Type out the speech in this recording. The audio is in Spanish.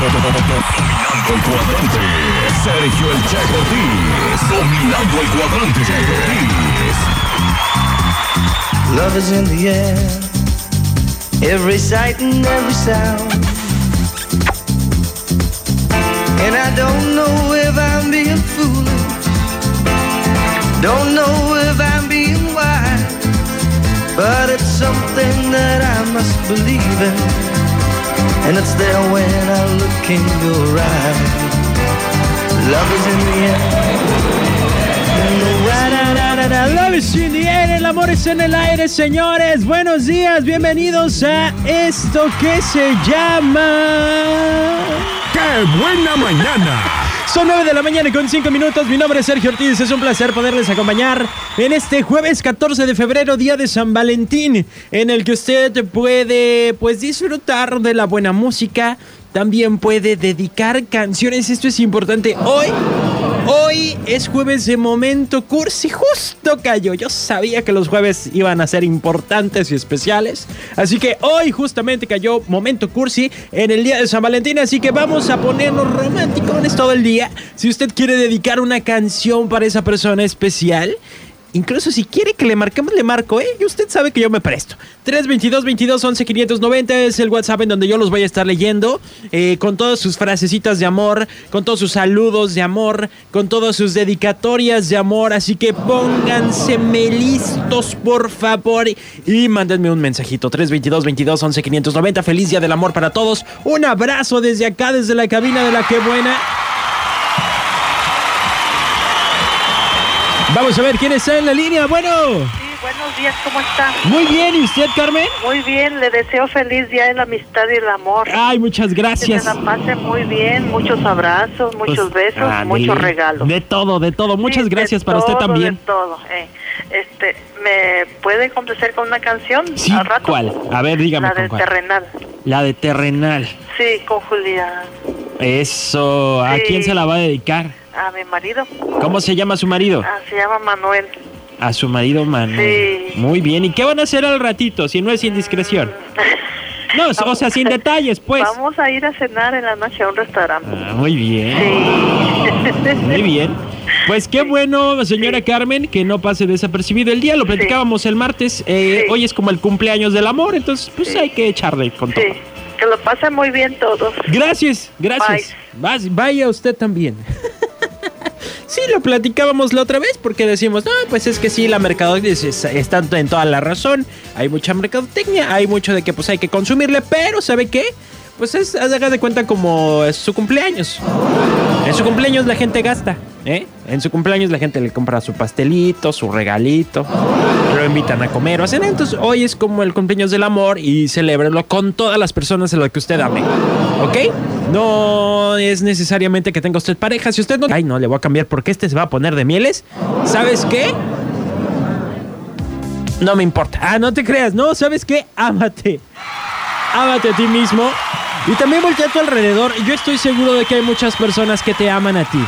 Dominando el cuadrante. Sergio El Che Ortiz. Dominando el cuadrante. Love is in the air, every sight and every sound. And I don't know if I'm being foolish, don't know if I'm being wise, but it's something that I must believe in, and it's there when I look in your eyes. Love is in the air. Love is in the air, el amor es en el aire, señores. Buenos días, bienvenidos a esto que se llama. ¡Qué buena mañana! Son 9 de la mañana con 5 minutos. Mi nombre es Sergio Ortiz. Es un placer poderles acompañar en este jueves 14 de febrero, día de San Valentín, en el que usted puede pues disfrutar de la buena música. También puede dedicar canciones. Esto es importante. Hoy, hoy es jueves de momento cursi. Justo cayó. Yo sabía que los jueves iban a ser importantes y especiales. Así que hoy justamente cayó momento cursi en el día de San Valentín. Así que vamos a ponernos románticos todo el día. Si usted quiere dedicar una canción para esa persona especial. Incluso si quiere que le marquemos, le marco, ¿eh? Y usted sabe que yo me presto. 322 22 11 590 es el WhatsApp en donde yo los voy a estar leyendo. eh, con todas sus frasecitas de amor, con todos sus saludos de amor, con todas sus dedicatorias de amor. Así que pónganse listos, por favor. Y mándenme un mensajito. 322 22 11 590. Feliz día del amor para todos. Un abrazo desde acá, desde la cabina de la que buena. Vamos a ver quién está en la línea. Bueno, Sí, buenos días, ¿cómo está? muy bien. ¿Y usted, Carmen? Muy bien, le deseo feliz día de la amistad y el amor. Ay, muchas Que gracias. se la pase muy bien, muchos abrazos, muchos Pues, besos, muchos regalos. De todo, de todo. Muchas Sí, de gracias para usted también. De todo, eh. Este, ¿me puede complacer con una canción? Sí, al rato? ¿cuál? A ver, dígame La cuál. terrenal. La de Terrenal. Sí, con Julián. Eso. ¿A Sí. quién se la va a dedicar? A mi marido. ¿Cómo se llama su marido? Ah, se llama Manuel. A su marido Manuel. Sí. Muy bien. ¿Y qué van a hacer al ratito si no es indiscreción? No, o sea, sin detalles, pues. Vamos a ir a cenar en la noche a un restaurante. Ah, muy bien. Sí. Muy bien. Pues qué bueno, señora Sí. Carmen, que no pase desapercibido el día. Lo platicábamos el martes. eh. Hoy es como el cumpleaños del amor, entonces pues hay que echarle con todo. Sí, que lo pasen muy bien todos. Gracias, gracias. Vaya usted también. Sí, lo platicábamos la otra vez porque decimos, no, pues es que sí, la mercadotecnia es- es- está en toda la razón. Hay mucha mercadotecnia, hay mucho de que pues hay que consumirle, pero ¿sabe qué? Pues es, haga de cuenta como es su cumpleaños. En su cumpleaños la gente gasta, ¿eh? En su cumpleaños la gente le compra su pastelito, su regalito, lo invitan a comer o a. Entonces hoy es como el cumpleaños del amor y celébrelo con todas las personas a las que usted ame, ¿ok? No es necesariamente que tenga usted pareja. Si usted no... Ay, no, le voy a cambiar porque este se va a poner de mieles. ¿Sabes qué? No me importa. Ah, no te creas. No, ¿sabes qué? Ámate. Ámate a ti mismo. Y también voltea a tu alrededor. Yo estoy seguro de que hay muchas personas que te aman a ti.